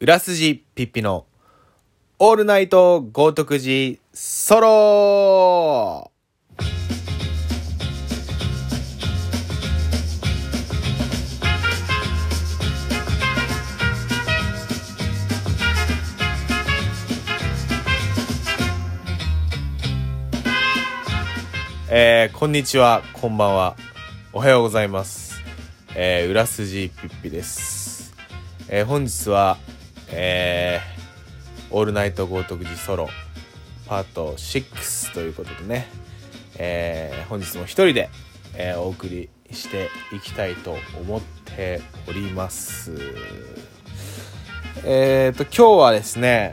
裏筋ピッピのオールナイト豪徳寺ソロえー、こんにちは、こんばんは。おはようございます。えー、裏筋ピッピです。えー、本日は、えー、オールナイト豪徳寺ソロパート6ということでね、えー、本日も一人で、えー、お送りしていきたいと思っております。えーと、今日はですね、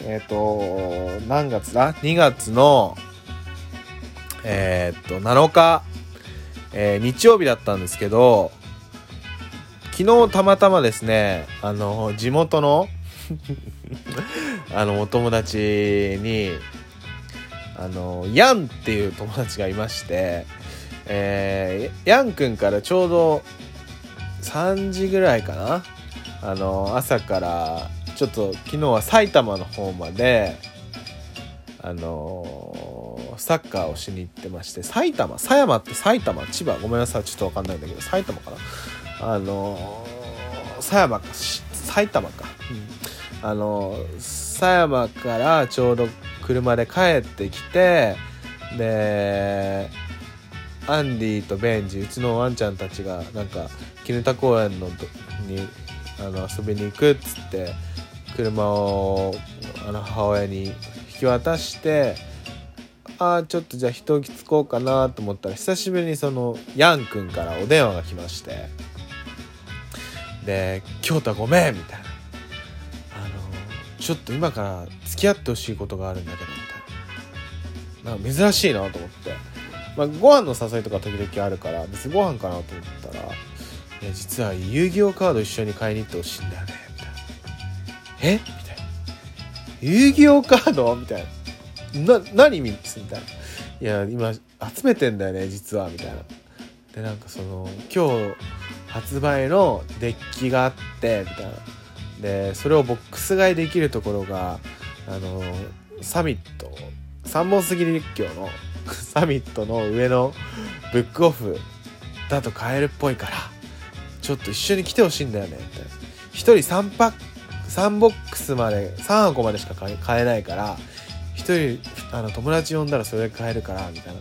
えーと、何月だ ?2 月の、えー、っと、7日、えー日曜日だったんですけど、昨日たまたまですね、あの、地元の、あの、お友達に、あの、ヤンっていう友達がいまして、えーヤンくんからちょうど3時ぐらいかなあの、朝から、ちょっと昨日は埼玉の方まで、あのーサッカーをしに行ってまして埼玉狭山って埼玉千葉ごめんなさいちょっと分かんないんだけど埼玉かなあのー狭山かし埼玉か、うん。あのー狭山からちょうど車で帰ってきてでアンディとベンジうちのワンちゃんたちがなんか絹田公園のどにあの遊びに行くっつって車をあの母親に引き渡してあーちょっとじゃあ人置きつこうかなと思ったら久しぶりにそのヤンくんからお電話が来ましてで「京太ごめん」みたいな「あのちょっと今から付き合ってほしいことがあるんだけど」みたいな。なんか珍しいなと思って、まあ、ご飯の誘いとか時々あるから別にご飯かなと思ったら「いや実は遊戯王カード一緒に買いに行ってほしいんだよね」みたいな「え？みたいな「遊戯王カード?」みたいな「な何みたいな「いや今集めてんだよね実は」みたいな。でなんかその今日発売のデッキがあってみたいな。でそれをボックス買いできるところがあのサミット三本杉立教の サミットの上のブックオフだと買えるっぽいからちょっと一緒に来てほしいんだよねみたいな。1人3パック3ボックスまで3箱までしか買え買えないから1人あの友達呼んだらそれ買えるからみたいな。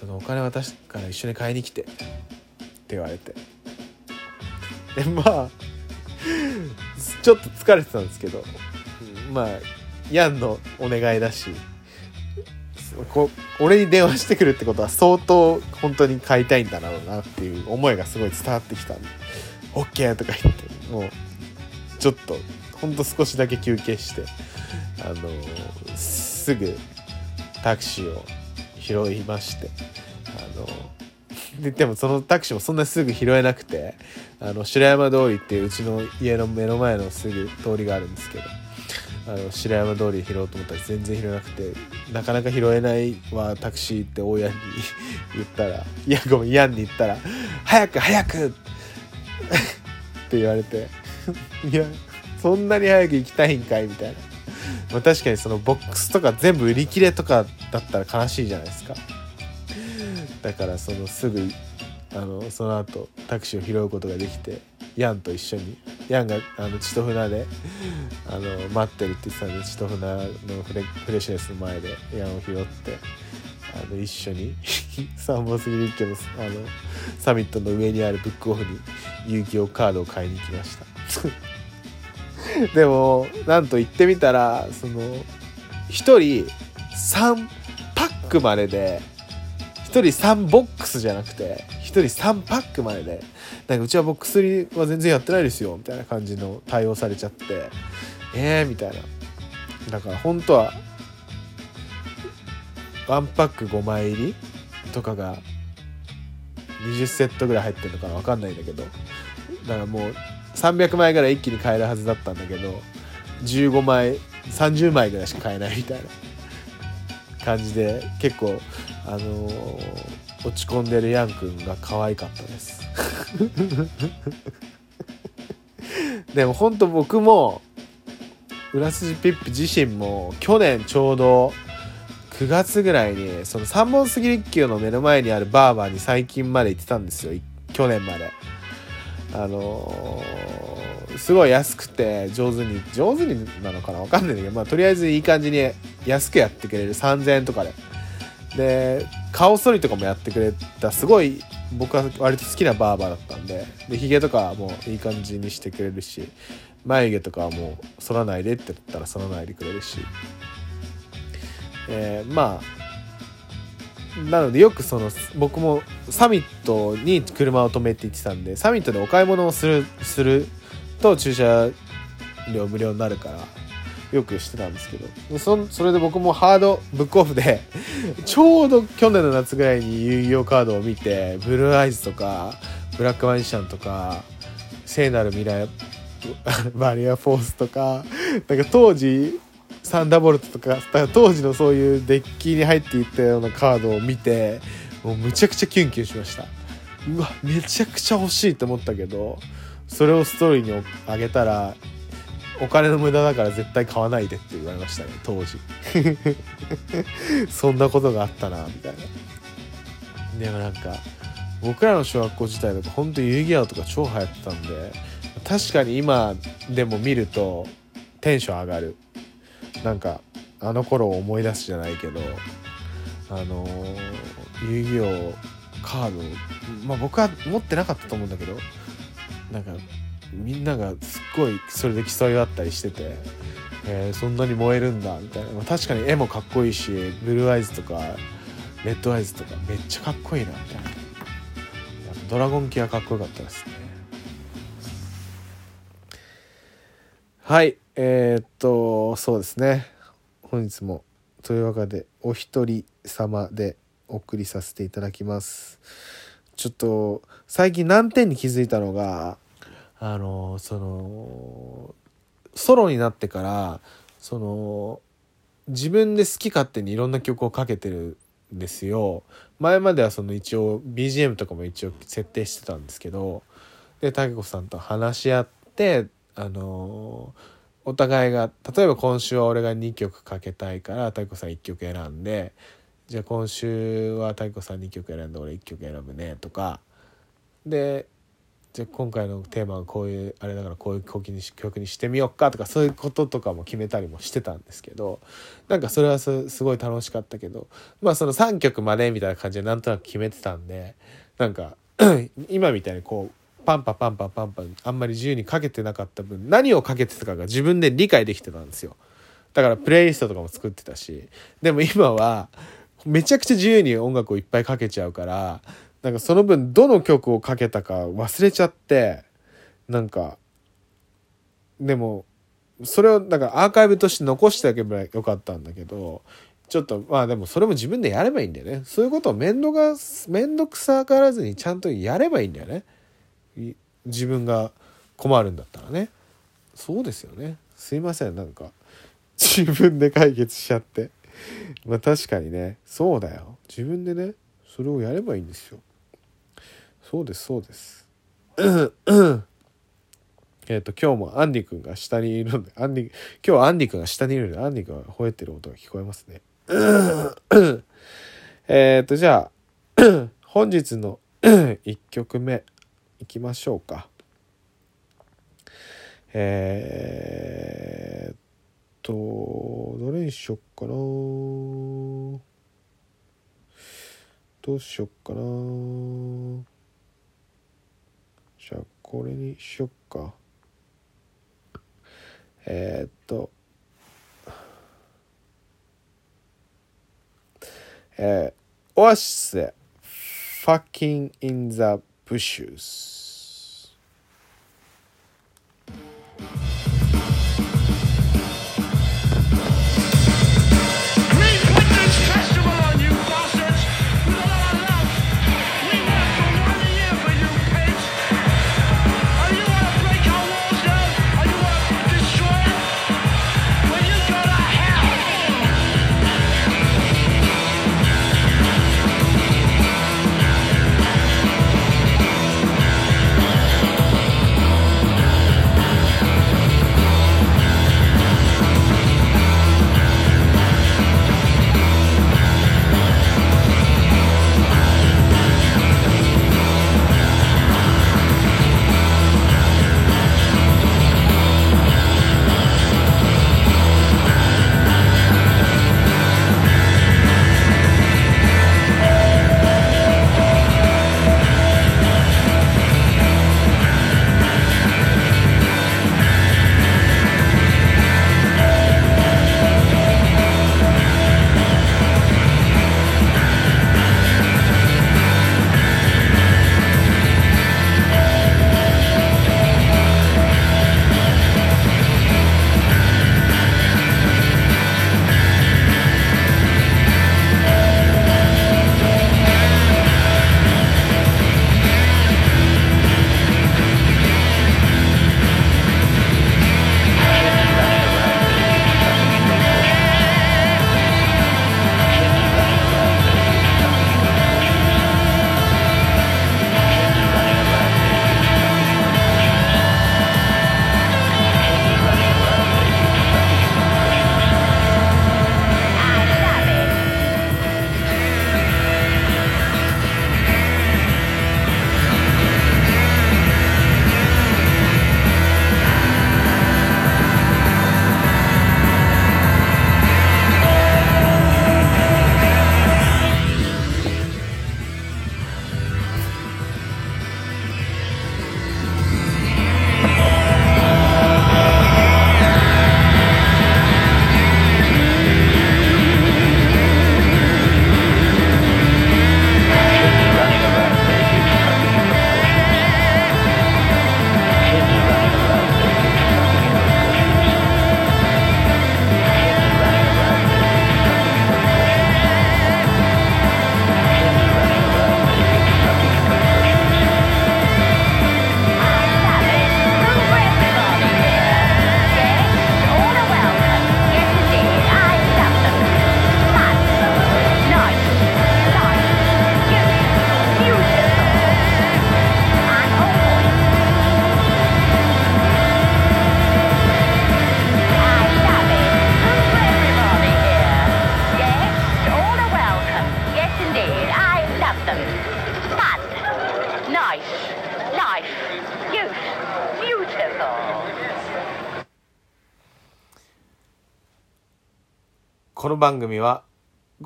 そのお金渡すから一緒に買いに来てって言われて。でまあちょっと疲れてたんですけどまあヤンのお願いだしこ俺に電話してくるってことは相当本当に買いたいんだろうなっていう思いがすごい伝わってきたんで「OK」とか言ってもうちょっとほんと少しだけ休憩してあのすぐタクシーを拾いましてあのででもそのタクシーもそんなすぐ拾えなくてあの白山通りっていううちの家の目の前のすぐ通りがあるんですけどあの白山通り拾おうと思ったら全然拾えなくてなかなか拾えないわタクシーって大家に言ったら「いやごめんヤンに言ったら「早く早く! 」って言われて「いやそんなに早く行きたいんかい」みたいな、まあ、確かにそのボックスとか全部売り切れとかだったら悲しいじゃないですかだからそのすぐあのその後タクシーを拾うことができてヤンと一緒にヤンがあの千と船であの待ってるって言ってたんで千と船のフレフレッシュネスの前でヤンを拾ってあの一緒に三本杉立教のあのサミットの上にあるブックオフに遊戯王カードを買いに行きました。でもなんと行ってみたらその1人3パックまでで1人3ボックスじゃなくて1人3パックまででなんかうちはボックス売りは全然やってないですよみたいな感じの対応されちゃってえーみたいな。だから本当はワンパック5枚入りとかが20セットぐらい入ってるのかな分かんないんだけどだからもう300枚ぐらい一気に買えるはずだったんだけど15枚30枚ぐらいしか買えないみたいな感じで結構あのー落ち込んでるヤンくんが可愛かったです。でも本当僕も浦筋ピップ自身も去年ちょうど9月ぐらいにその三本杉立球の目の前にあるバーバーに最近まで行ってたんですよ。去年まで。あのー、すごい安くて上手に上手になのかな？わかんないんだけど、まあ、とりあえずいい感じに安くやってくれる。3000円とかで。で顔剃りとかもやってくれたすごい僕は割と好きなバーバーだったんででヒゲとかもいい感じにしてくれるし眉毛とかはもう剃らないでって言ったら剃らないでくれるし、えー、まあなのでよくその僕もサミットに車を止めて行ってたんでサミットでお買い物をするすると駐車料無料になるからよくしてたんですけど。そそれで僕もハードブックオフで ちょうど去年の夏ぐらいに遊戯王カードを見てブルーアイズとかブラックマジシャンとか聖なる未来 バリアフォースとかなんか当時サンダーボルトとか当時のそういうデッキに入っていったようなカードを見てもうむちゃくちゃキュンキュンしました。うわめちゃくちゃ欲しいと思ったけどそれをストーリーにあげたらお金の無駄だから絶対買わないでって言われましたね当時。そんなことがあったなみたいな。でもなんか僕らの小学校時代だと本当遊戯王とか超流行ってたんで確かに今でも見るとテンション上がる。なんかあの頃を思い出すじゃないけどあの遊戯王カードまあ僕は持ってなかったと思うんだけどなんかみんながすっごいそれで競い合ったりしてて、えー、そんなに燃えるんだみたいな、まあ、確かに絵もかっこいいしブルーアイズとかレッドアイズとかめっちゃかっこいいなみたいな。ドラゴン機はかっこよかったですね。はいえー、っとそうですね。本日もというわけでお一人様でお送りさせていただきます。ちょっと最近難点に気づいたのがあのそのソロになってからその自分で好き勝手にいろんな曲をかけてるんですよ。前まではその一応 BGM とかも一応設定してたんですけどで武子さんと話し合ってあのお互いが例えば今週は俺が2曲かけたいから武子さん1曲選んでじゃあ今週は武子さん2曲選んで俺1曲選ぶねとか。でじゃ今回のテーマはこういうあれだからこういう曲に曲にしてみようかとかそういうこととかも決めたりもしてたんですけどなんかそれはすごい楽しかったけどまあその3曲までみたいな感じでなんとなく決めてたんでなんか 今みたいにこうパンパパンパパンパンあんまり自由にかけてなかった分何をかけてたかが自分で理解できてたんですよ。だからプレイリストとかも作ってたし。でも今はめちゃくちゃ自由に音楽をいっぱいかけちゃうからなんかその分どの曲をかけたか忘れちゃってなんかでもそれをだかアーカイブとして残しておけばよかったんだけどちょっとまあでもそれも自分でやればいいんだよね。そういうことを面倒が面倒くさがらずにちゃんとやればいいんだよね。自分が困るんだったらね。そうですよね。すいません。なんか自分で解決しちゃって。まあ確かにね。そうだよ。自分でねそれをやればいいんですよ。そうですそうです。えっと今日もアンディ君が下にいるのでアンディ今日はアンディ君が下にいるのでアンディ君が吠えてる音が聞こえますね。えっとじゃあ 本日の1曲目いきましょうか。えー、っとどれにしよっかな。どうしよっかなじゃあこれにしよっか。えー、っと。えー、オアシスで Fucking in the Bushes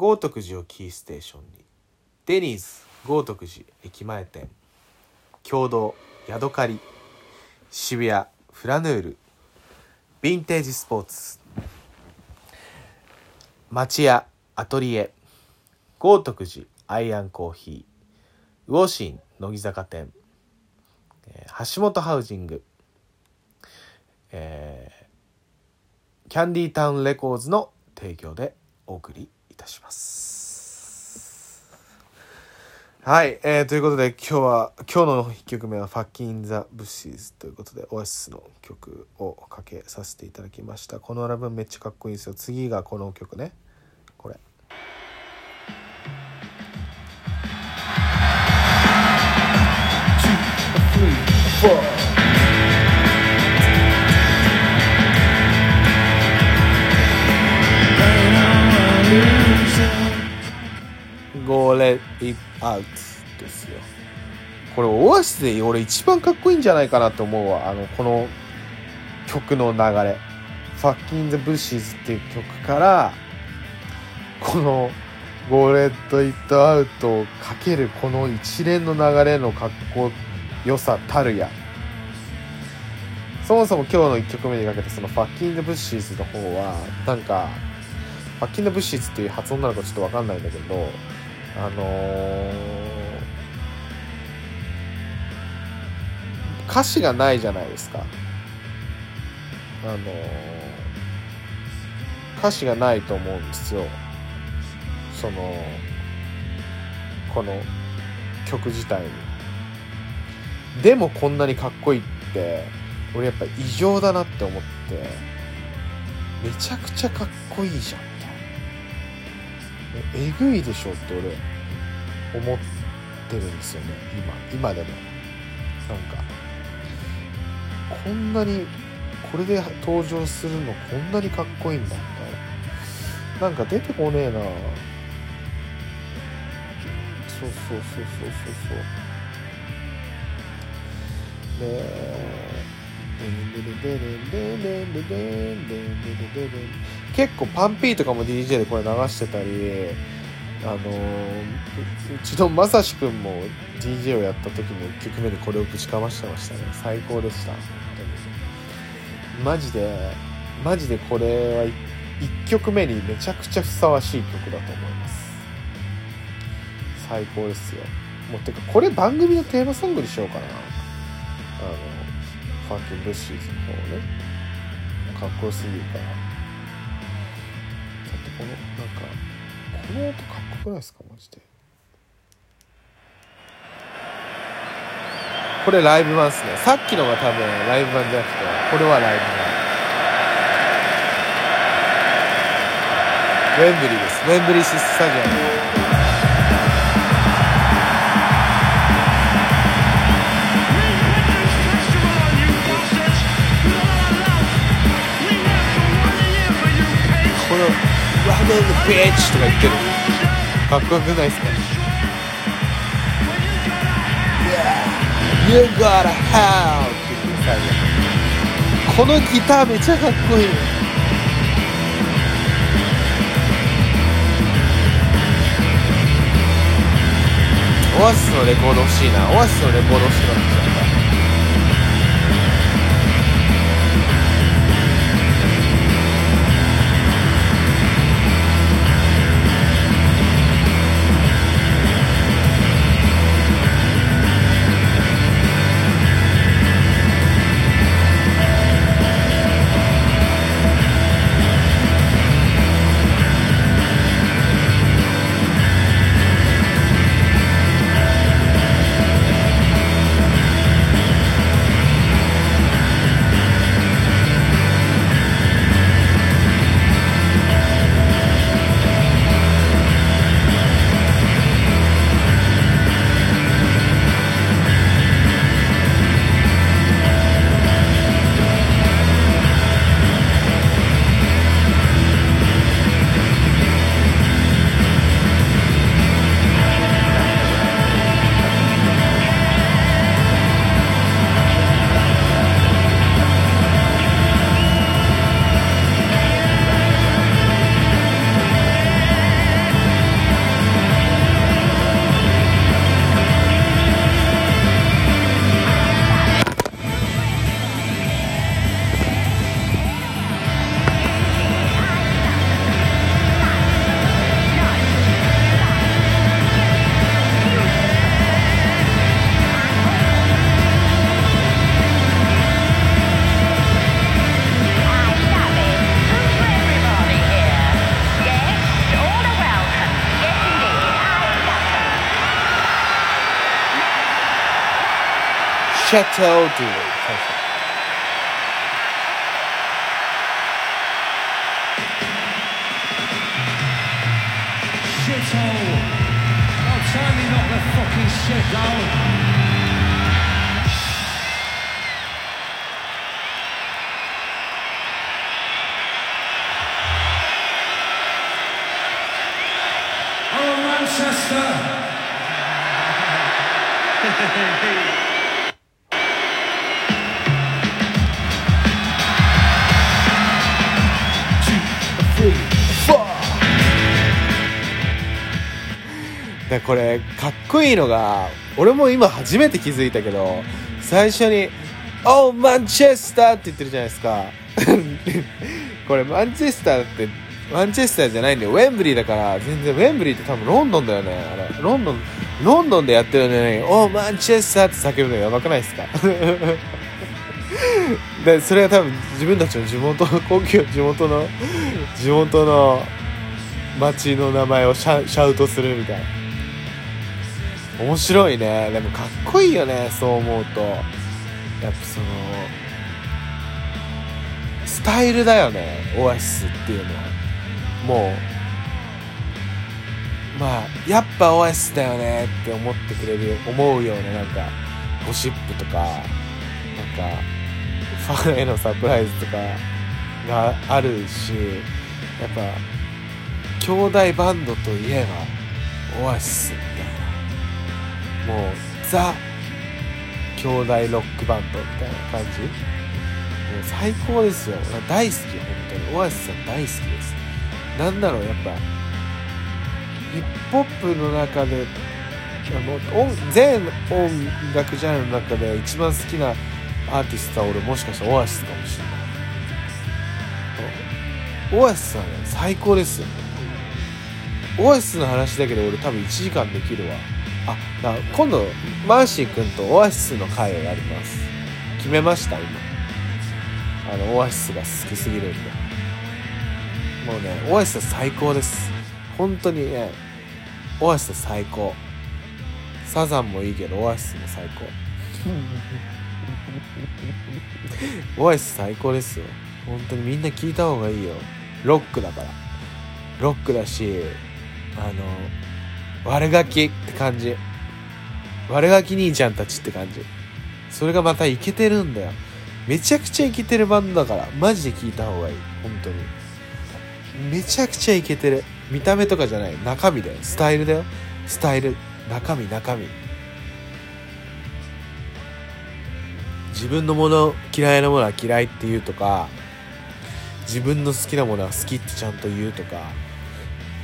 豪徳寺をキーステーションにデニーズ豪徳寺駅前店共同ヤドカリ渋谷フラヌールヴィンテージスポーツ町屋アトリエ豪徳寺アイアンコーヒー魚心乃木坂店えー橋本ハウジング、えーキャンディータウンレコーズの提供でお送りたします。はい、えーということで今日は今日の1曲目は「ファッキン・ザ・ブッシーズ」ということでオアシスの曲をかけさせていただきました。このアルバムめっちゃかっこいいですよ。次がこの曲ね。これ「Go Let It Out」ですよ。これオアシスで俺一番かっこいいんじゃないかなと思うわあのこの曲の流れ「ファッキン・ザ・ブッシーズ」っていう曲からこの「Go Let It Out」をかけるこの一連の流れのかっこよさたるや。そもそも今日の1曲目にかけたその「ファッキン・ザ・ブッシーズ」の方はなんかファッキン・ザ・ブッシーズっていう発音なのかちょっとわかんないんだけどあのー歌詞がないじゃないですか。あのー歌詞がないと思うんですよ。そのこの曲自体に。でもこんなにかっこいいって俺やっぱ異常だなって思ってめちゃくちゃかっこいいじゃん。えぐいでしょって俺思ってるんですよね。今今でも。なんかこんなにこれで登場するのこんなにかっこいいんだみたいな。なんか出てこねえな。そうそうそうそうそうそう。ねえ。結構パンピーとかも DJ でこれ流してたりあのうちのまさしくんも DJ をやった時も1曲目でこれをぶちかましてましたね。最高でした。本当にマジでマジでこれは1曲目にめちゃくちゃふさわしい曲だと思います。最高ですよ。もうてかこれ番組のテーマソングにしようかな。あのファンキンブッシーズの方ね。かっこよすぎるから。このなんかこの音かっこよくないですかマジで？これライブ版っすね。さっきのが多分ライブ版じゃなくてこれはライブ版。ウェンブリーです。ウェンブリーシスタジアムラムのビーチ」とか言ってる。かっこよくないですか？You gotta have. って言って最後。このギターめちゃかっこいい。オアシスのレコード欲しいな。オアシスのレコード欲しくなってきちゃったャトーっていうのこれかっこいいのが俺も今初めて気づいたけど最初に「おうマンチェスター」って言ってるじゃないですか。これマンチェスターってマンチェスターじゃないんだよ。ウェンブリーだから全然ウェンブリーって多分ロンドンだよね。あれロンドンロンドンでやってるのに「おうマンチェスター」って叫ぶのやばくないですか？でそれは多分自分たちの地元の高級地元の地元の町の名前をシャウトするみたいな。面白いね。でもかっこいいよねそう思うと。やっぱそのスタイルだよねオアシスっていうのは。もうまあやっぱオアシスだよねって思ってくれる思うようななんかゴシップとかなんかファンへのサプライズとかがあるしやっぱ兄弟バンドといえばオアシス。もうザ兄弟ロックバンドみたいな感じ？もう最高ですよ。大好き本当に。オアシスさん大好きです。なんだろうやっぱヒップホップの中であの音全音楽ジャンルの中で一番好きなアーティストは俺もしかしたらオアシスかもしれない。オアシスはね最高ですよ。オアシスの話だけで俺多分1時間できるわ。あだ今度マーシー君とオアシスの会をやります。決めました今。あのオアシスが好きすぎるんで。もうねオアシス最高です。本当にねオアシス最高。サザンもいいけどオアシスも最高。オアシス最高ですよ。本当にみんな聞いた方がいいよ。ロックだから。ロックだしあの悪ガキって感じ。悪ガキ兄ちゃんたちって感じ。それがまたイケてるんだよ。めちゃくちゃイケてるバンドだから。マジで聞いた方がいい。本当に。めちゃくちゃイケてる。見た目とかじゃない。中身だよ。スタイルだよ。スタイル。中身中身。自分のもの嫌いなものは嫌いって言うとか自分の好きなものは好きってちゃんと言うとか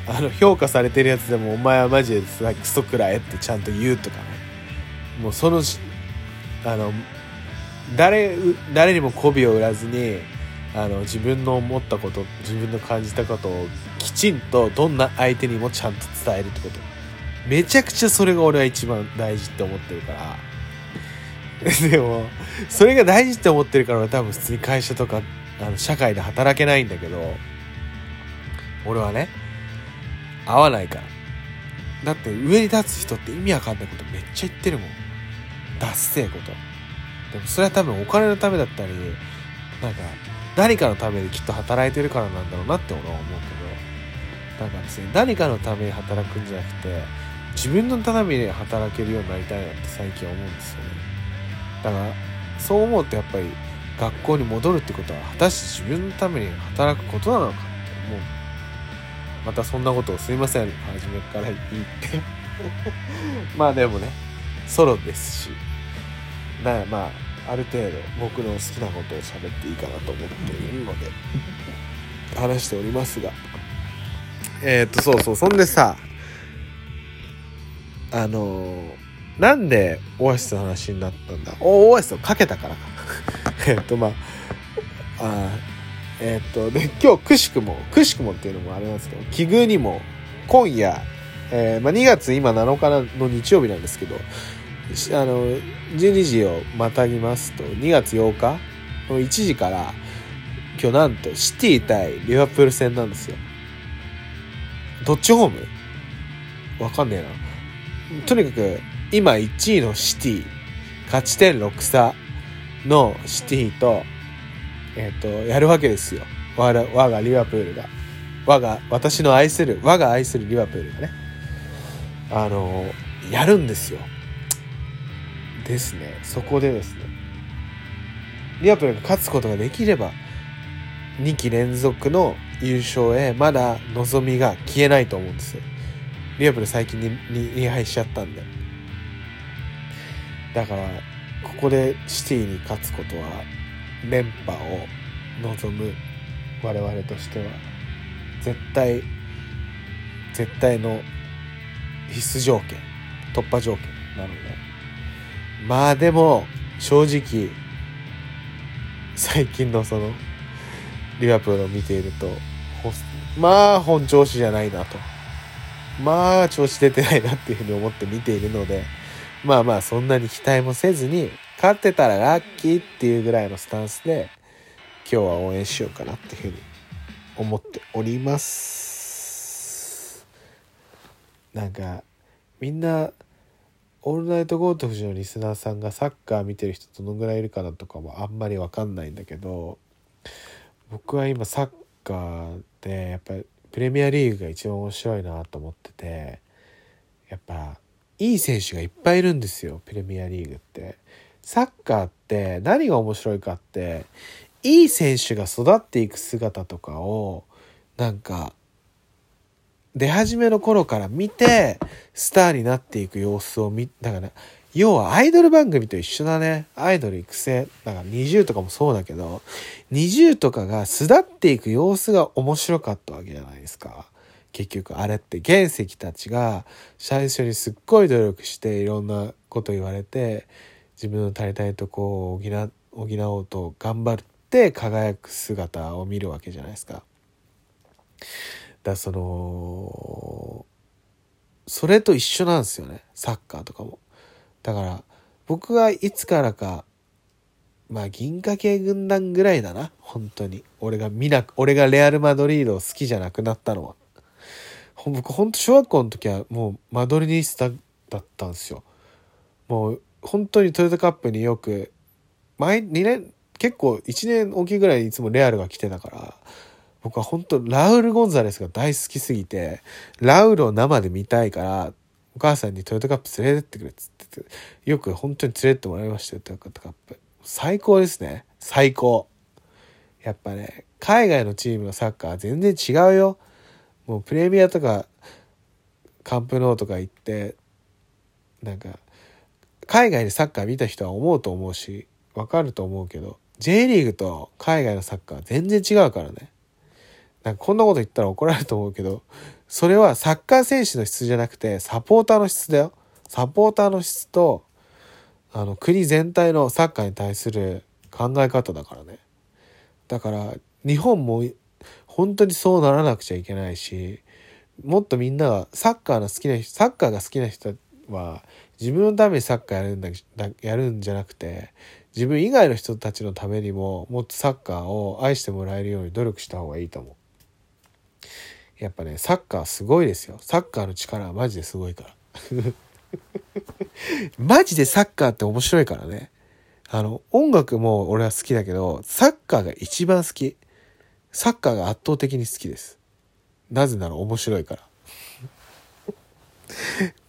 あの評価されてるやつでもお前はマジでクソくらえってちゃんと言うとかね。もうそのあの誰誰にも媚びを売らずにあの自分の思ったこと自分の感じたことをきちんとどんな相手にもちゃんと伝えるってこと。めちゃくちゃそれが俺は一番大事って思ってるから。でもそれが大事って思ってるから俺多分普通に会社とかあの社会で働けないんだけど俺はね合わないから。だって上に立つ人って意味わかんないことめっちゃ言ってるもん。ダッセーこと。でもそれは多分お金のためだったりなんか何かのためにきっと働いてるからなんだろうなって俺は思うけど。だからですね何かのために働くんじゃなくて自分のために働けるようになりたいなって最近思うんですよね。だからそう思うとやっぱり学校に戻るってことは果たして自分のために働くことなのかって思う。またそんなことをすいません。初めから言って。まあでもねソロですし。だからまあある程度僕の好きなことを喋っていいかなと思っているので。話しておりますが。えっ、とそうそう。そんでさあのー、なんでオアシスの話になったんだ？おオアシスをかけたからか。えっとまああえっ、とで今日くしくもくしくもっていうのもあれなんですけど奇遇にも今夜、えーまあ、2月今7日の日曜日なんですけどあの12時をまたぎますと2月8日の1時から今日なんとシティ対リバプール戦なんですよ。どっちホーム？わかんねえな。とにかく今1位のシティ勝ち点6差のシティと、えっ、と、やるわけですよ。我が我がリバプールが。我が、私の愛する、我が愛するリバプールがね。あの、やるんですよ。ですね。そこでですね。リバプールが勝つことができれば、2期連続の優勝へまだ望みが消えないと思うんですよ。リバプール最近にに2敗しちゃったんで。だから、ここでシティに勝つことは、連覇を望む我々としては、絶対、絶対の必須条件、突破条件なので。まあでも、正直、最近のその、リバプールを見ていると、まあ本調子じゃないなと。まあ調子出てないなっていうふうに思って見ているので、まあまあそんなに期待もせずに、勝ってたらラッキーっていうぐらいのスタンスで、今日は応援しようかなっていうふうに思っております。なんか、みんな、オールナイトゴートフジのリスナーさんがサッカー見てる人どのぐらいいるかなとかもあんまりわかんないんだけど、僕は今サッカーでやっぱりプレミアリーグが一番面白いなと思っててやっぱいい選手がいっぱいいるんですよプレミアリーグって。サッカーって何が面白いかっていい選手が育っていく姿とかをなんか出始めの頃から見てスターになっていく様子を見だから要はアイドル番組と一緒だね。アイドル育成。だから20とかもそうだけど、20とかが巣立っていく様子が面白かったわけじゃないですか。結局あれって原石たちが最初にすっごい努力していろんなこと言われて自分の足りたいとこを補補おうと頑張って輝く姿を見るわけじゃないですか。だそのそれと一緒なんですよね。サッカーとかも。だから僕はいつからかまあ銀河系軍団ぐらいだな。本当に。俺が見なく俺がレアル・マドリードを好きじゃなくなったのは。僕ほんと小学校の時はもうマドリニスタだったんですよ。もう本当にトヨタカップによく前2年結構1年おきぐらいいつもレアルが来てたから僕は本当ラウル・ゴンザレスが大好きすぎてラウルを生で見たいからお母さんにトヨタカップ連れてってくれっつってて、よく本当に連れてってもらいましたよ、トヨタカップ。最高ですね。最高。やっぱね、海外のチームのサッカーは全然違うよ。もうプレミアとか、カンプノーとか行って、なんか、海外でサッカー見た人は思うと思うし、わかると思うけど、J リーグと海外のサッカー全然違うからね。なんかこんなこと言ったら怒られると思うけど、それはサッカー選手の質じゃなくて、サポーターの質だよ。サポーターの質と、あの、国全体のサッカーに対する考え方だからね。だから、日本も本当にそうならなくちゃいけないし、もっとみんながサッカーの好きな人、サッカーが好きな人は自分のためにサッカーやるんだ、やるんじゃなくて、自分以外の人たちのためにももっとサッカーを愛してもらえるように努力した方がいいと思う。やっぱね、サッカーすごいですよ。サッカーの力はマジですごいから。マジでサッカーって面白いからね。あの、音楽も俺は好きだけど、サッカーが一番好き。サッカーが圧倒的に好きです。なぜなら面白いから。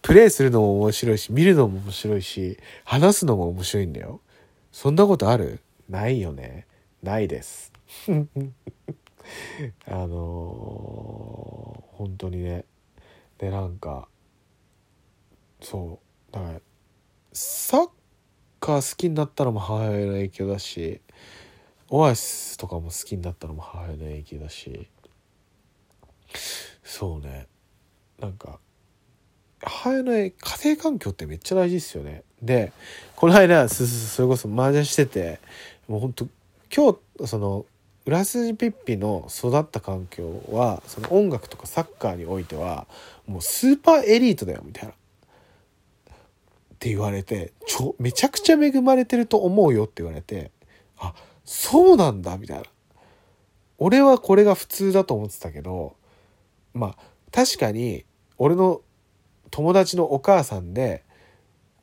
プレイするのも面白いし、見るのも面白いし、話すのも面白いんだよ。そんなことある？ないよね。ないです。あのー、本当にね。で、なんか、そうだからサッカー好きになったのも母親の影響だしオアシスとかも好きになったのも母親の影響だしそうねなんか母親の家庭環境ってめっちゃ大事ですよねでこの間それこそ麻雀しててもうほんと今日その浦筋ピッピの育った環境はその音楽とかサッカーにおいてはもうスーパーエリートだよみたいなって言われて、ちょ、めちゃくちゃ恵まれてると思うよって言われて、あ、そうなんだ、みたいな。俺はこれが普通だと思ってたけど、まあ、確かに、俺の友達のお母さんで、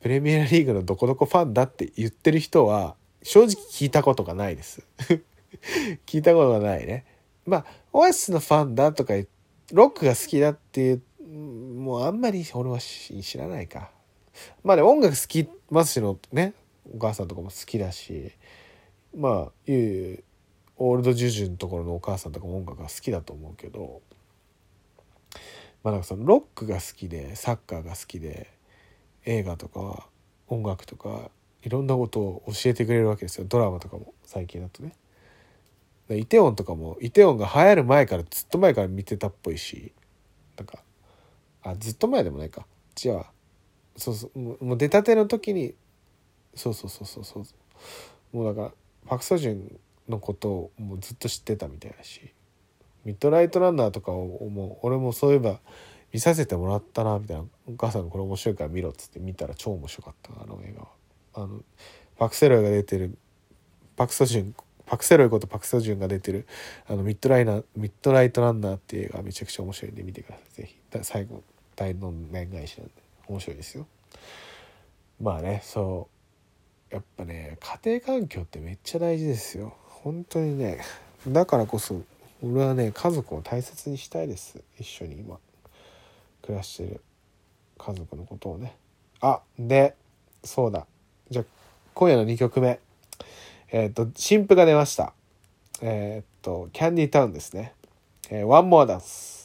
プレミアリーグのどこどこファンだって言ってる人は正直聞いたことがないです。聞いたことがないね。まあオアシスのファンだとかロックが好きだっていうもうあんまり俺は知らないか。まあね音楽好きマスシのね。お母さんとかも好きだし。まあいうオールドジュジュのところのお母さんとかも音楽が好きだと思うけど。まあなんかそのロックが好きでサッカーが好きで映画とか音楽とかいろんなことを教えてくれるわけですよ。ドラマとかも最近だとね。イテオンとかもイテオンが流行る前からずっと前から見てたっぽいしなんかあずっと前でもないか。違うそうそうもう出たての時にそうそうそうそうそう。もうだからパク・ソジュンのことをもうずっと知ってたみたいだし。ミッドナイトランナーとかをもう俺もそういえば見させてもらったなみたいなお母さんこれ面白いから見ろっつって見たら超面白かったあの映画は。あのパク・セロイが出てるパク・ソジュンパク・セロイことパク・ソジュンが出てるあのミッドライナーミッドライトランナーっていう映画めちゃくちゃ面白いんで見てください。ぜひ。最後大の面返しなんで面白いですよ。まあねそう。やっぱね家庭環境ってめっちゃ大事ですよ。本当にね。だからこそ俺はね家族を大切にしたいです。一緒に今。暮らしてる家族のことをね。あでそうだ。じゃあ今夜の2曲目。えっ、と新譜が出ました。えっ、とキャンディータウンですね、えー、ワンモアダンス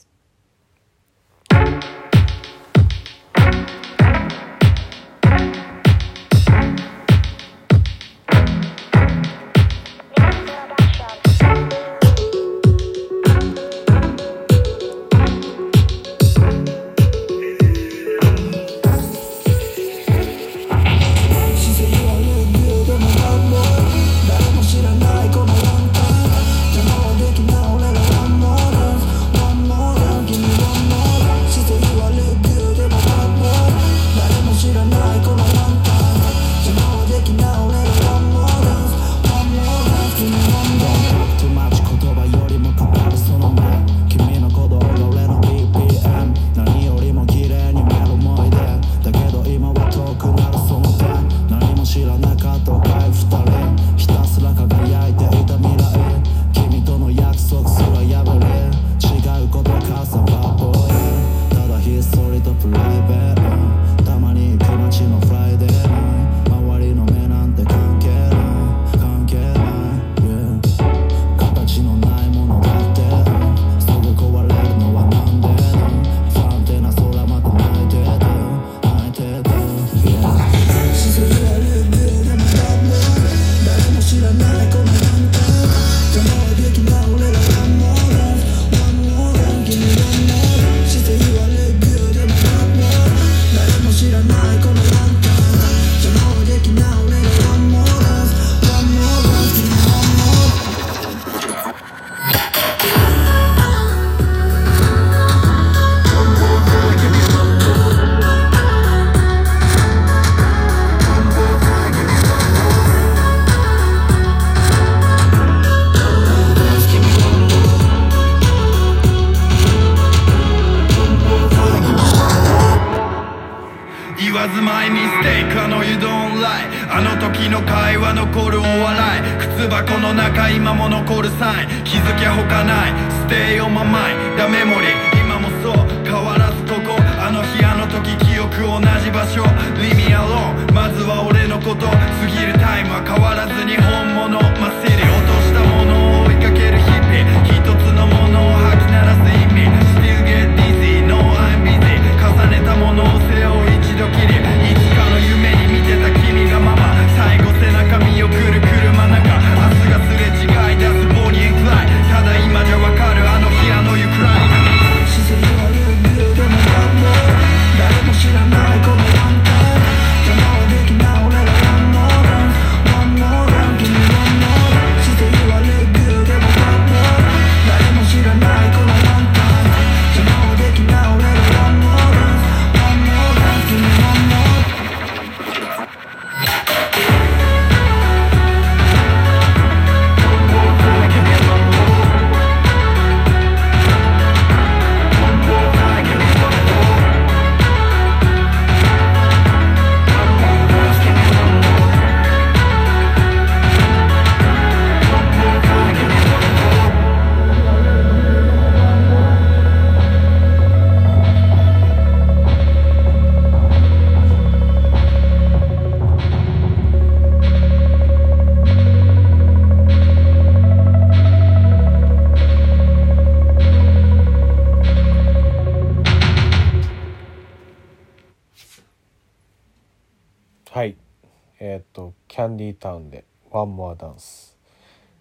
キャンディータウンで「ワンモアダンス」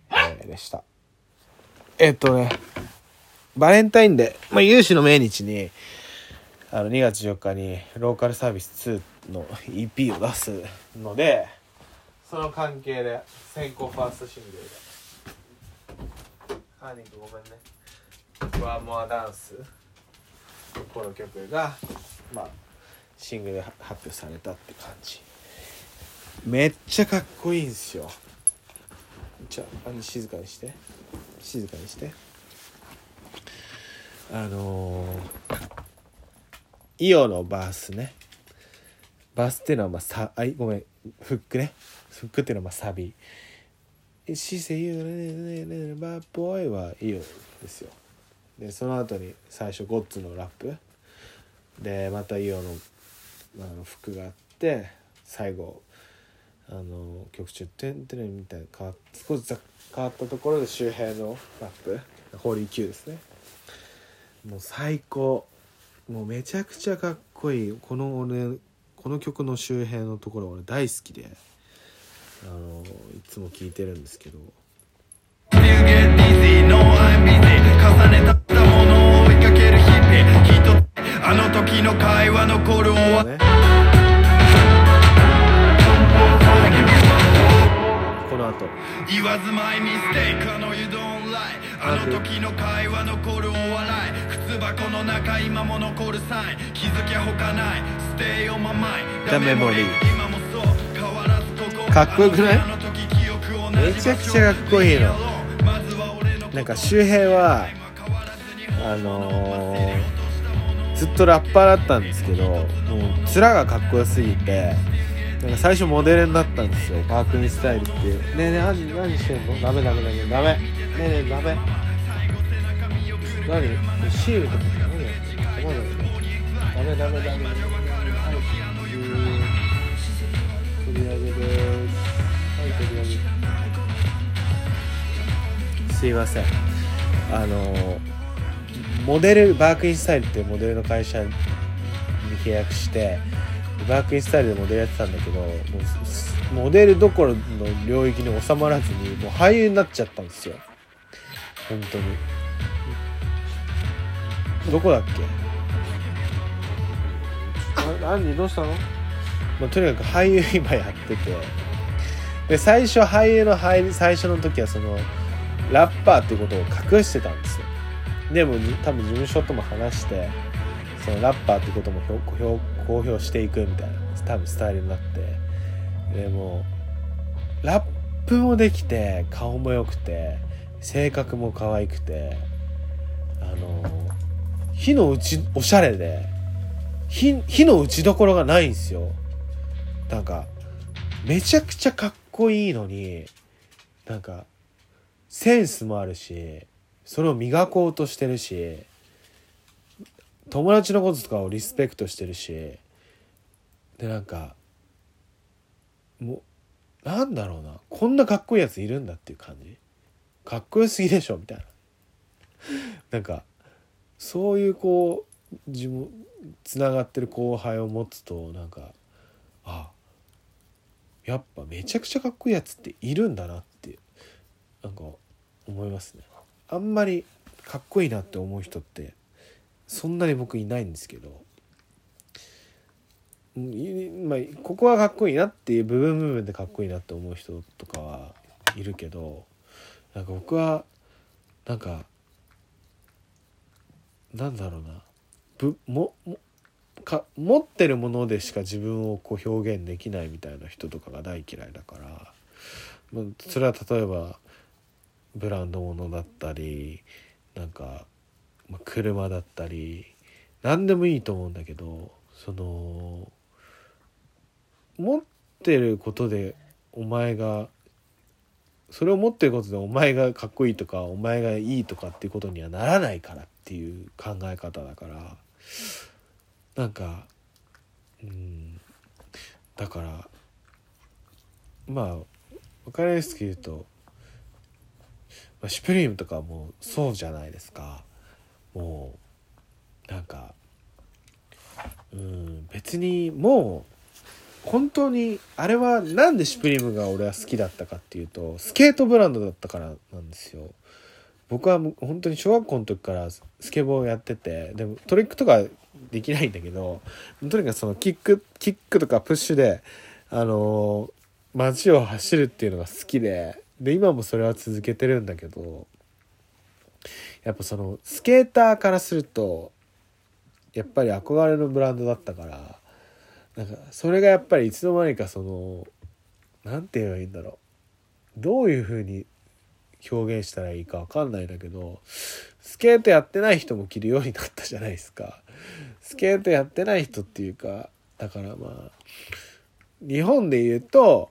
えーでした。えっとねバレンタインデー、まあ、有志の命日にあの2月4日にローカルサービス2の EP を出すのでその関係で先行ファーストシングルで。カーニングごめんね「ワンモアダンス」この曲がまあシングル発表されたって感じ。めっちゃかっこいいんすよ。じゃあの静かにして。静かにして。あのー、イオのバースね。バースっていうのはまあさあいごめん。フックね。フックっていうのはまあサビ「She say you bad boy」はイオですよでその後に最初ゴッツのラップでまたイオのあの服があって最後あの曲中「てんてん」みたいな変わ少し変わったところで周平のラップ。ホーリー Q ですね。もう最高。もうめちゃくちゃかっこいい。この俺この曲の周平のところ俺大好きで。あのいつも聴いてるんですけど。重ねたものを追いかける日々きっとあの時の会話残る終わねの後。言わず my mistake あの you don't lie あの時の会話残るお笑い。靴箱の中今も残るサイ。ン気づきゃ他ない。Stay on my mind The memory 今もそう。変わらずここかっこよくない？めちゃくちゃかっこいいの。なんか周平はあのーずっとラッパーだったんですけどもう面がかっこよすぎてなんか最初モデルになったんですよ。パークミスタイルっていう。ねえねえ何何してんの？ダメダメダメダメ。ねえねえダメ。何？シールとか何やってんの困るよねダメ。ダメダメはい取り上げですはい取り上げすいません。あのモデルバークインスタイルっていうモデルの会社に契約してバークインスタイルでモデルやってたんだけどもうモデルどころの領域に収まらずにもう俳優になっちゃったんですよ。本当に。どこだっけ？な何？どうしたの、まあ、とにかく俳優今やってて。で最初俳優の入り最初の時はそのラッパーっていうことを隠してたんですよ。でも多分事務所とも話してそのラッパーってことも公表公表していくみたいな多分スタイルになって。でもラップもできて顔も良くて性格も可愛くてあの火の打ちおしゃれで火火の打ちどころがないんですよ。なんかめちゃくちゃかっこいいのになんかセンスもあるしそれを磨こうとしてるし友達のこととかをリスペクトしてるしでなんかもうなんだろうな。こんなかっこいいやついるんだっていう感じ？かっこよすぎでしょみたいな。なんかそういうこう自分つながってる後輩を持つとなんかあやっぱめちゃくちゃかっこいいやつっているんだなってなんか思いますね。あんまりかっこいいなって思う人ってそんなに僕いないんですけど、まあ、ここはかっこいいなっていう部分部分でかっこいいなって思う人とかはいるけどなんか僕はなんかなんだろうな。ぶももか持ってるものでしか自分をこう表現できないみたいな人とかが大嫌いだから、まあ、それは例えばブランド物だったりなんか、まあ、車だったり何でもいいと思うんだけどその持ってることでお前がそれを持ってることでお前がかっこいいとかお前がいいとかっていうことにはならないからっていう考え方だからなんかうんだからまあ分かりやすく言うとまあ、シュプリームとかもそうじゃないですか。もうなんかうん別にもう本当にあれはなんでシュプリームが俺は好きだったかっていうとスケートブランドだったからなんですよ。僕はもう本当に小学校の時からスケボーをやっててでもトリックとかできないんだけどとにかくそのキックキックとかプッシュであの街を走るっていうのが好きでで今もそれは続けてるんだけどやっぱそのスケーターからするとやっぱり憧れのブランドだったからなんかそれがやっぱりいつの間にかその何て言えばいいんだろうどういう風に表現したらいいか分かんないんだけどスケートやってない人も着るようになったじゃないですか。スケートやってない人っていうかだからまあ日本で言うと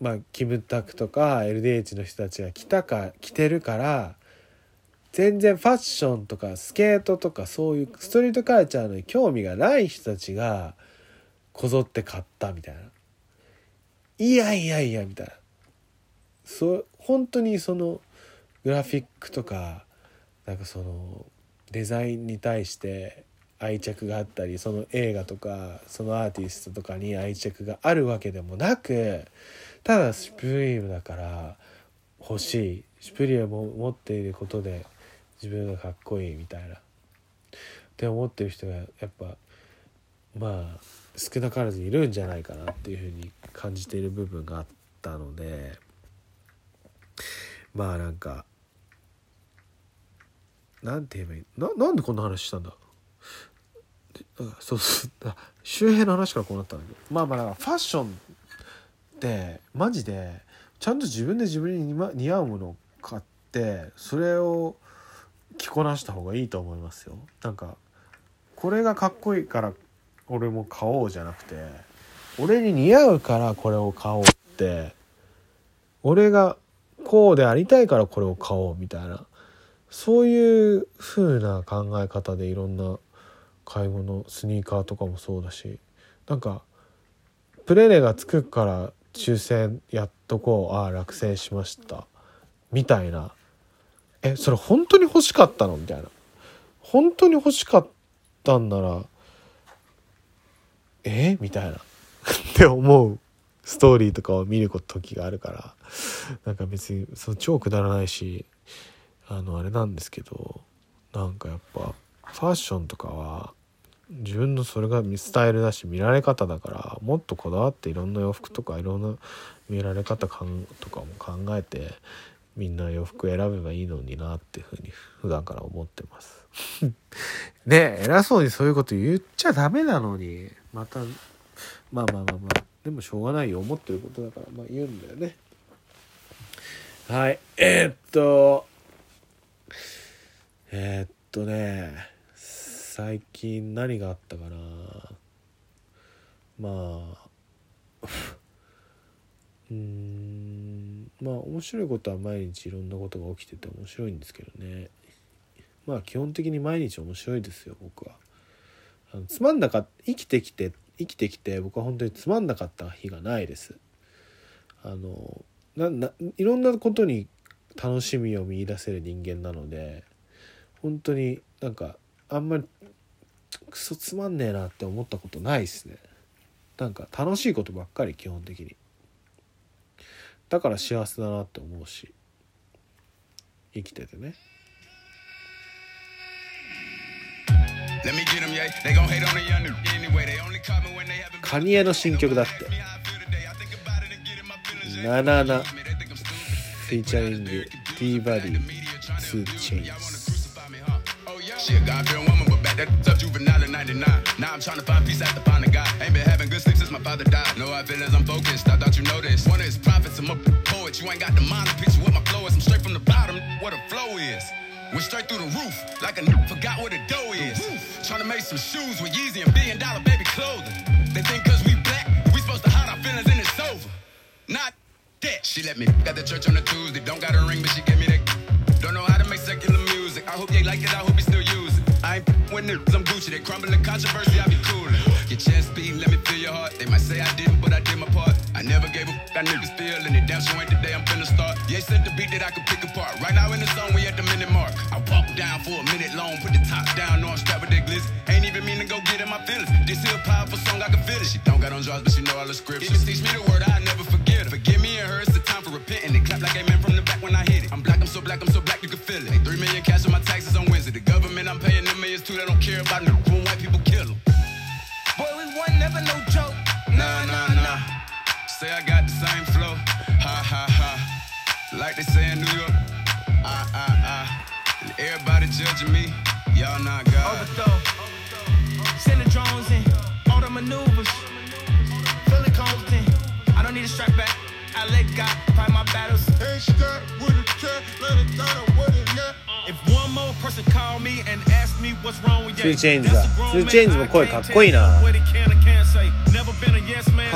まあキムタクとか LDH の人たちが着たか着てるから全然ファッションとかスケートとかそういうストリートカルチャーの興味がない人たちがこぞって買ったみたいな。いやいやいやみたいな。そう本当にそのグラフィックとかなんかそのデザインに対して愛着があったりその映画とかそのアーティストとかに愛着があるわけでもなくただシュプリームだから欲しいシュプリームを持っていることで自分がかっこいいみたいな。って思ってる人がやっぱまあ少なからずいるんじゃないかなっていうふうに感じている部分があったのでまあなんかなんて言えばいいななんでこんな話したんだ？そうそう 周辺の話からこうなったんだけどまあまあファッションってマジでちゃんと自分で自分に似合うものを買ってそれを着こなした方がいいと思いますよ。なんかこれがかっこいいから俺も買おうじゃなくて俺に似合うからこれを買おうって俺がこうでありたいからこれを買おうみたいなそういう風な考え方でいろんな買い物スニーカーとかもそうだしなんかプレネがつくから抽選やっとこうああ落選しましたみたいなえそれ本当に欲しかったの？みたいな。本当に欲しかったんならえ？みたいな。って思うストーリーとかを見る時があるから。なんか別にその超くだらないしあのあれなんですけどなんかやっぱファッションとかは自分のそれがスタイルだし見られ方だからもっとこだわっていろんな洋服とかいろんな見られ方かんとかも考えてみんな洋服選べばいいのになっていうふうに普段から思ってます。ねえ偉そうにそういうこと言っちゃダメなのに。またまあまあまあまあ。でもしょうがないよ思ってることだからまあ言うんだよね。はいえー、っとえー、っとね最近何があったかな。まあ うん。まあ面白いことは毎日いろんなことが起きてて面白いんですけどね。まあ基本的に毎日面白いですよ僕は。あのつまんなかった生きてきて生きてきて僕は本当につまんなかった日がないです。あのいろんなことに楽しみを見いだせる人間なので本当になんかあんまりクソつまんねえなって思ったことないですね。なんか楽しいことばっかり基本的に。だから幸せだなって思うし生きててねカニエの新曲だって「ナナナ」フィーチャリング D バディ2 Chains She a God-fearing woman, but back that up juvenile in 99. Now I'm trying to find peace after finding God. Ain't been having good sleep my father died. No, I feel as I'm focused. I thought you noticed. One of his prophets, I'm a poet. You ain't got the mind to picture what my flow is. I'm straight from the bottom, what a flow is. Went straight through the roof, like a n forgot what a dough is. Trying to make some shoes with Yeezy and billion dollar baby clothing. They think cause we black, we supposed to hide our feelings and it's over. Not that. She let me at the church on a Tuesday. Don't got a ring, but she gave me that. Don't know how to make secular music. I hope they like it, I hope you still use it. I ain't when niggas, I'm Gucci. They crumbling controversy, I be coolin'. Your chest beat, let me feel. They might say I didn't, but I did my part. I never gave f- that niggas feel, and it damn sure ain't the day I'm finna start. Yeah, sent the beat that I could pick apart. Right now in the zone, we at the minute mark. I walk down for a minute long, put the top down, no I'm with that glizzy. Ain't even mean to go get in my feelings. This here powerful song, I can feel it. She don't got on drugs, but she know all the scriptures. Teach me the word, I never forget her. Forgive me and her, it's the time for repenting. They clap like amen from the back when I hit it. I'm black, I'm so black, I'm so black, Say I got the same flow. Ha, ha, ha. Like they say in New York. Ah, ah, ah. And everybody judging me. Y'all not God. Overthrow. Send the drones in. All the maneuvers. Feeling confident. I don't need a strap back. I let God fight my battles. If one more person call me and ask me what's wrong with 2 Chainz だ2 Chainz も声かっこいいな yes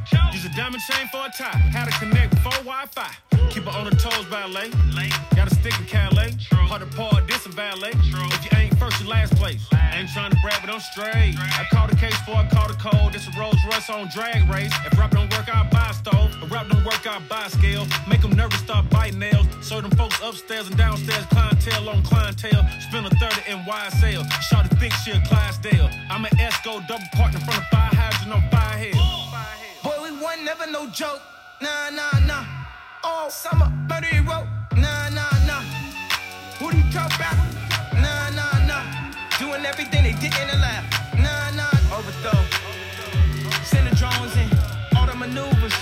diamond chain for a tie. How to connect before Wi-Fi. Keep it on the toes, ballet. Got a stick in Calais. Hard to pour this in valet. If you ain't first, you last place. Ain't trying to brag, but I'm straight. I call the case for I call the code. This a Rolls Royce on drag race. If rap don't work, I buy stove. If rap don't work, I buy scale. Make them nervous, start biting nails. Serve them folks upstairs and downstairs. Clientele on clientele. Spend a 30 in YSL. Shot a thick shit, Clydesdale. I'm an Esco double partner from the fire hydrant on fire head. Never no joke. Nah, nah, nah. All summer, murder wrote. Nah, nah, nah. Who do you talk about? Nah, nah, nah. Doing everything they didn't allow. Nah, nah. Overthrow. Send the drones in. All the maneuvers.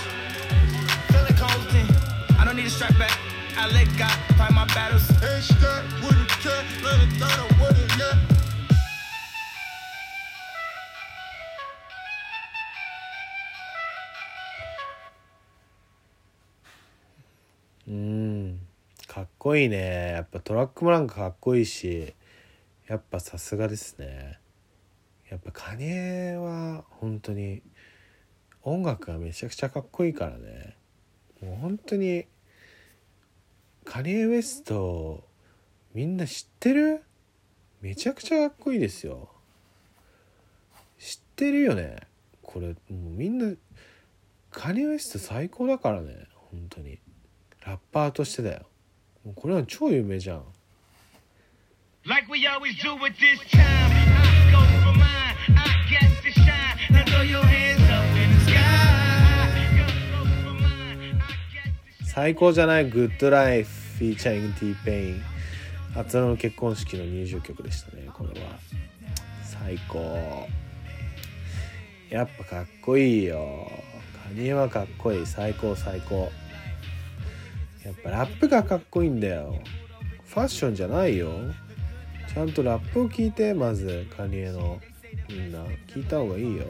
Feeling confident. I don't need a strap back. I let God fight my battles.. うん。かっこいいね。やっぱトラックもなんかかっこいいしやっぱさすがですね。やっぱカニエは本当に音楽がめちゃくちゃかっこいいからね。もう本当にカニエ・ウエストみんな知ってる？めちゃくちゃかっこいいですよ。知ってるよね。これもうみんなカニエ・ウエスト最高だからね。本当に。ラッパーとしてだよ。もうこれは超有名じゃん「最高じゃない Good Life」 featuring T-Pain 初の結婚式の入場曲でしたねこれは。最高。やっぱかっこいいよ。カニはかっこいい。最高最高。やっぱラップがかっこいいんだよ。ファッションじゃないよ。ちゃんとラップを聞いてまずカニエの。みんな聞いた方がいいよ。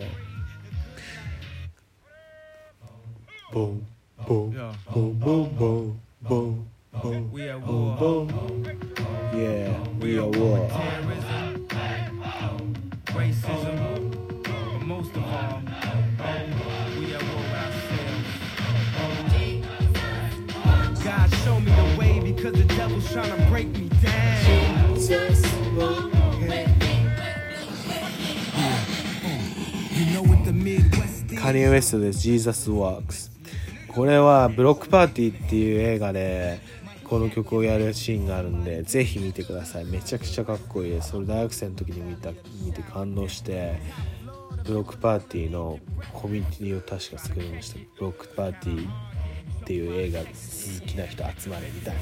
ボンボンボンボンボンボンボンボン.ボン Yeah, we are war. Terrorism, racism, because the devil's trying to break me down. You know what the Midwest ニエ・ウエストで Jesus Works これはブロックパーティーっていう映画でこの曲をやるシーンがあるんでぜひ見てください。めちゃくちゃかっこいい。ですそれ大学生の時に見た見て感動して Block Party のコミュニティを確か作りました。 Block Party っていう映画好きな人集まれみたいな。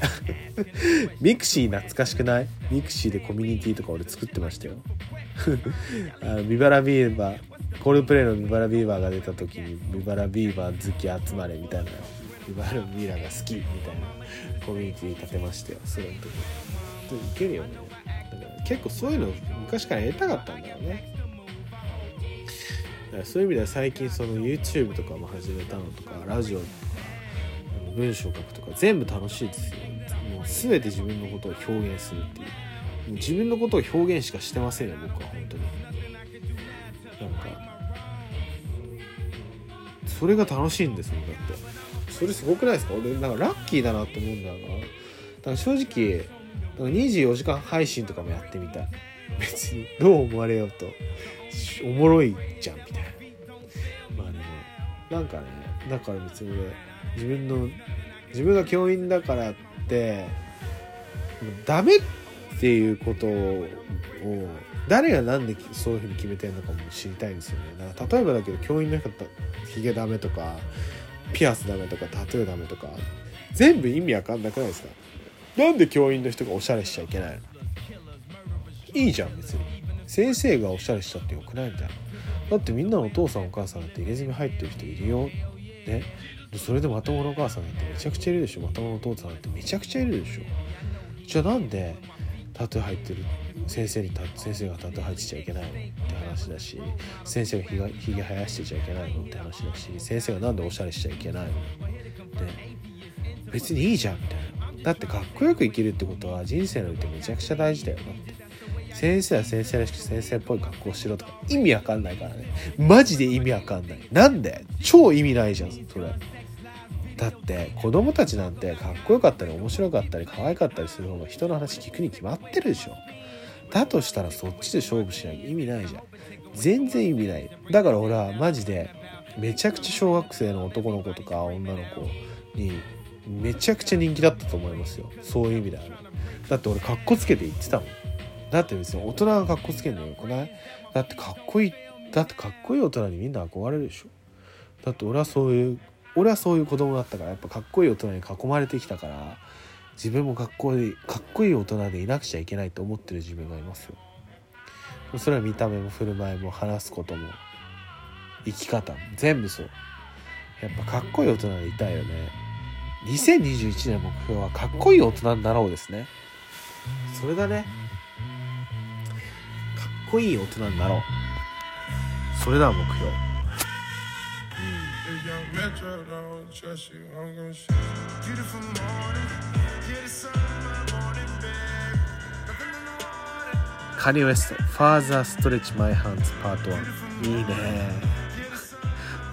mixi 懐かしくない？ mixi でコミュニティとか俺作ってましたよ。あの Viva la Vida コールドプレイの Viva la Vida が出た時にビバラビーバー好き集まれみたいな。 Viva la Vida が好きみたいなコミュニティ立てましたよそれの時。でいけるよね。だから結構そういうの昔からやりたかったんだよね。そういう意味では最近その YouTube とかも始めたのとかラジオとか文章書くとか全部楽しいですよ。もう全て自分のことを表現するっていう。う自分のことを表現しかしてませんよ僕は本当に。なんかそれが楽しいんですもんだって。それすごくないですか？俺なんかラッキーだなって思うんだよな。だから正直なんか24時間配信とかもやってみたい。別にどう思われようと。おもろいじゃんみたいな。まあでもなんかねだから別に俺自分の自分が教員だからってダメっていうことを誰がなんでそういうふうに決めてるのかも知りたいんですよね。だから例えばだけど教員の人だったらヒゲダメとかピアスダメとかタトゥーダメとか全部意味わかんなくないですか？なんで教員の人がおしゃれしちゃいけないの？いいじゃん別に。先生がおしゃれしちゃってよくないみたいなだってみんなのお父さんお母さんだって入れ墨入ってる人いるよ。ね？それでまともなお母さんだってめちゃくちゃいるでしょ。まともなお父さんだってめちゃくちゃいるでしょ。じゃあなんでタトゥー入ってる先生にた先生がタトゥー入ってちゃいけないのって話だし先生がひがひげ生やしてちゃいけないのって話だし先生がなんでおしゃれしちゃいけないので別にいいじゃんみたいな。だってかっこよく生きるってことは人生においてめちゃくちゃ大事だよだって。先生は先生らしく先生っぽい格好しろとか意味わかんないからね。マジで意味わかんない。なんで？超意味ないじゃんそれ。だって子供たちなんてかっこよかったり面白かったり可愛かったりする方が人の話聞くに決まってるでしょ。だとしたらそっちで勝負しなきゃ意味ないじゃん。全然意味ない。だから俺はマジでめちゃくちゃ小学生の男の子とか女の子にめちゃくちゃ人気だったと思いますよ。そういう意味ではねだって俺かっこつけて言ってたもん。だって別に大人がかっこつけるのよくない？だってかっこいいだってかっこいい大人にみんな憧れるでしょ。だって俺はそういう俺はそういう子供だったからやっぱかっこいい大人に囲まれてきたから自分もかっこいいかっこいい大人でいなくちゃいけないと思ってる自分がいますよ。それは見た目も振る舞いも話すことも生き方も全部そう。やっぱかっこいい大人でいたいよね。2021年目標はかっこいい大人になろうですね。それだね。かっこいい大人になろう。それだ目標。metro, don't trust you, I'm gonna shoot Beautiful morning, get a sun, my morning bed. カニウエスト「ファーザーストレッチマイハンズパート1」いいね。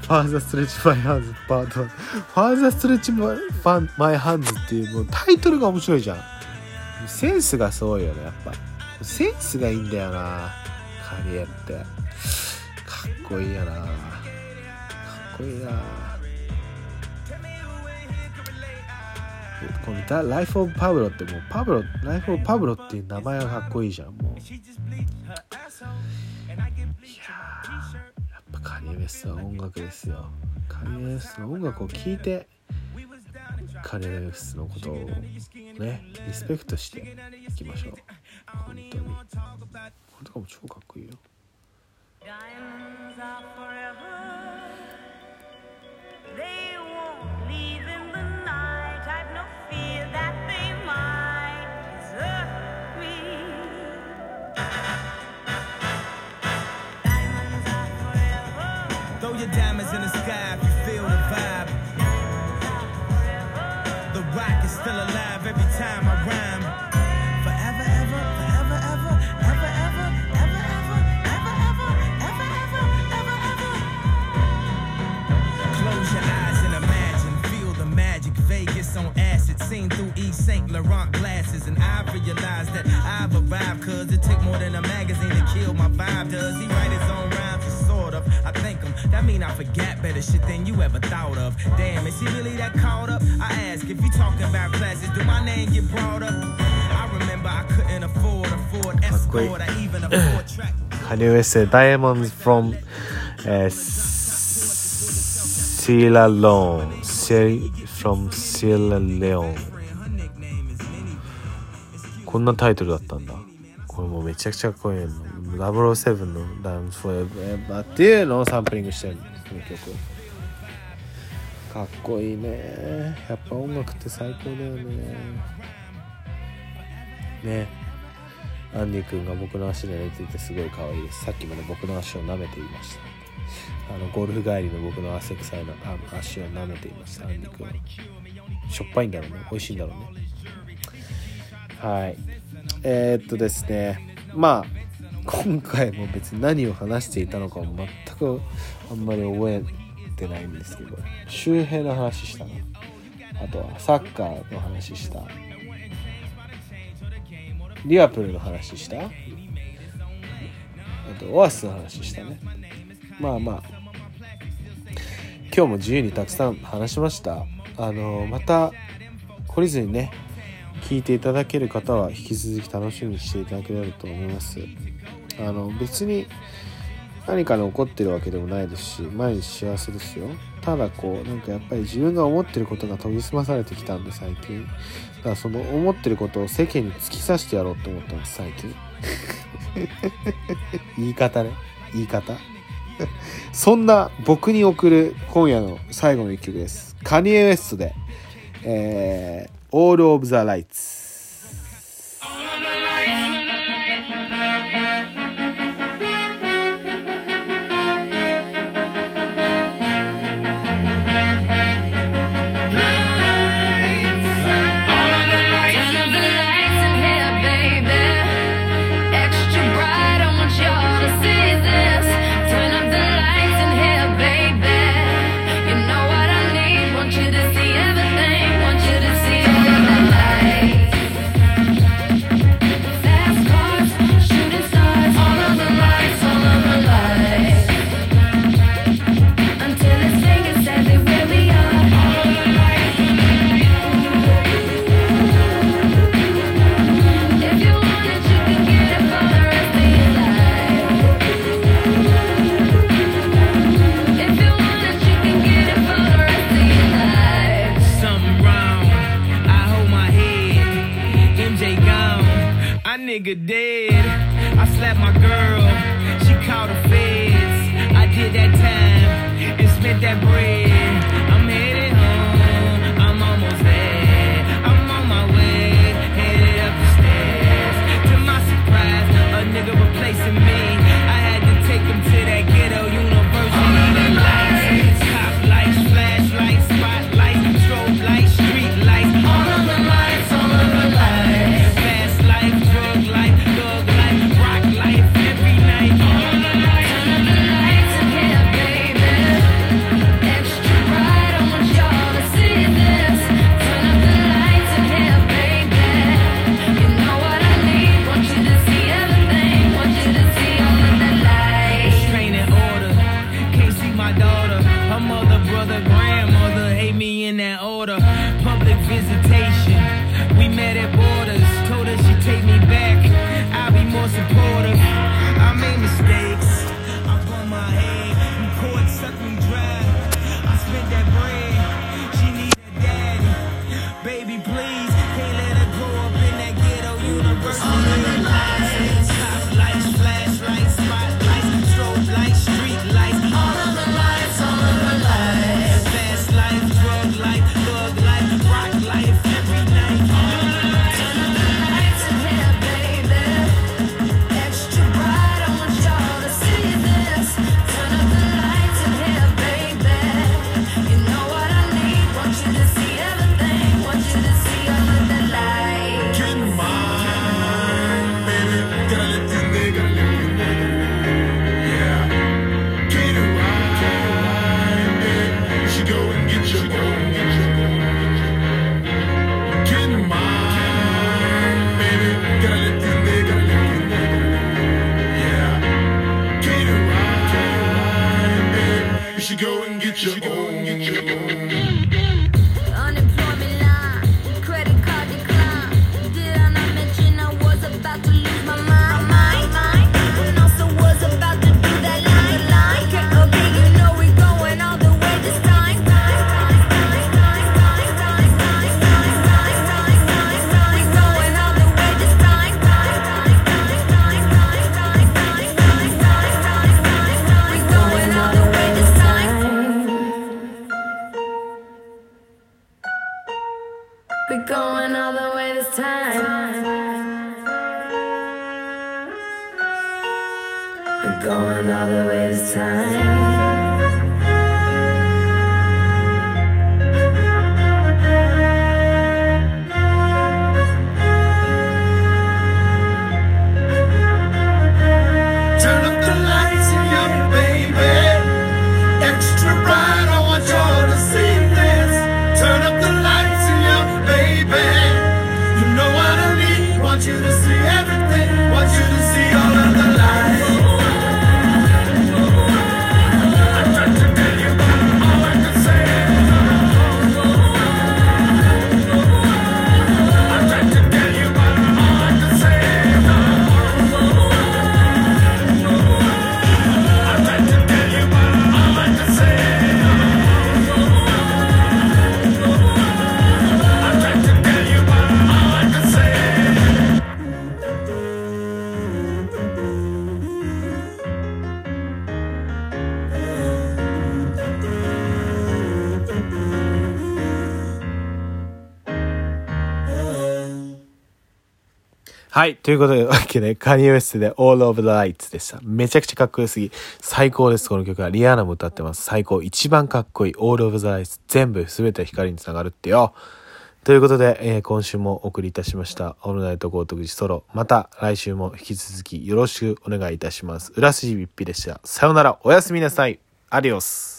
ファーザーストレッチマイハンズパート1ファーザーストレッチマイマイハンズっていうもうタイトルが面白いじゃん。センスがすごいよねやっぱ。センスがいいんだよなカニエって。かっこいいよな。こいいな。この「ライフ・オブ・パブロ」ってもうパブロライフ・オブ・パブロっていう名前がかっこいいじゃんもういやーやっぱカニエ・ウェストは音楽ですよカニエ・ウェストの音楽を聴いてカニエ・ウェストのことをねリスペクトしていきましょう本当にこれとかも超かっこいいよ Diamonds are forever. Diamonds. In the sky if you feel the vibe. The rock is still alive every time I seen through East St. Laurent glasses, and I've realized that I've arrived, cause it take more than a magazine to kill my vibe. Does he write his own rhymes? Sort of, I think him. That mean I forget better shit than you ever thought of. Damn, is he really that caught up? I ask, if you talking about classes, do my name get brought up? I remember I couldn't afford a Ford Escort, I even a Ford track. Kanye West said, Diamonds from uh, Sierra Leone. From シラレオンこんなタイトルだったんだ。これもうめちゃくちゃかっこいい。の007の「Dance Forever」っていうのをサンプリングしてるんこの曲。かっこいいね。やっぱ音楽って最高だよね。ね。アンディ君が僕の足で寝ていてすごい可愛いです。さっきまで僕の足を舐めていました。あのゴルフ帰りの僕の汗臭いな足を舐めていましたアンディ君。しょっぱいんだろうね。美味しいんだろうね。はい。えー、っとですね。まあ今回も別に何を話していたのかも全くあんまり覚えてないんですけど周平の話したなあとはサッカーの話した。リアプルの話した。あとオアシスの話したね。まあまあ今日も自由にたくさん話しました。あのまた懲りずにね聞いていただける方は引き続き楽しみにしていただければと思います。あの別に何かに怒ってるわけでもないですし毎日幸せですよ。ただこうなんかやっぱり自分が思ってることが研ぎ澄まされてきたんで最近。だからその思ってることを世間に突き刺してやろうと思ったんです最近。言い方ね。言い方。そんな僕に送る今夜の最後の一曲です。カニエ・ウエストで、えー、All of the Lights。it dead. I slapped my girl, she called the feds. I did that time and spent that bread. はい。ということで、わけで、カニエ・ウェストで All of the Lights でした。めちゃくちゃかっこよすぎ。最高です、この曲は。リアーナも歌ってます。最高。一番かっこいい All of the Lights。全部、すべて光につながるってよ。ということで、えー今週もお送りいたしました。オールナイトゴートグジソロ。また来週も引き続きよろしくお願いいたします。浦筋びっぴでした。さよなら。おやすみなさい。アディオス。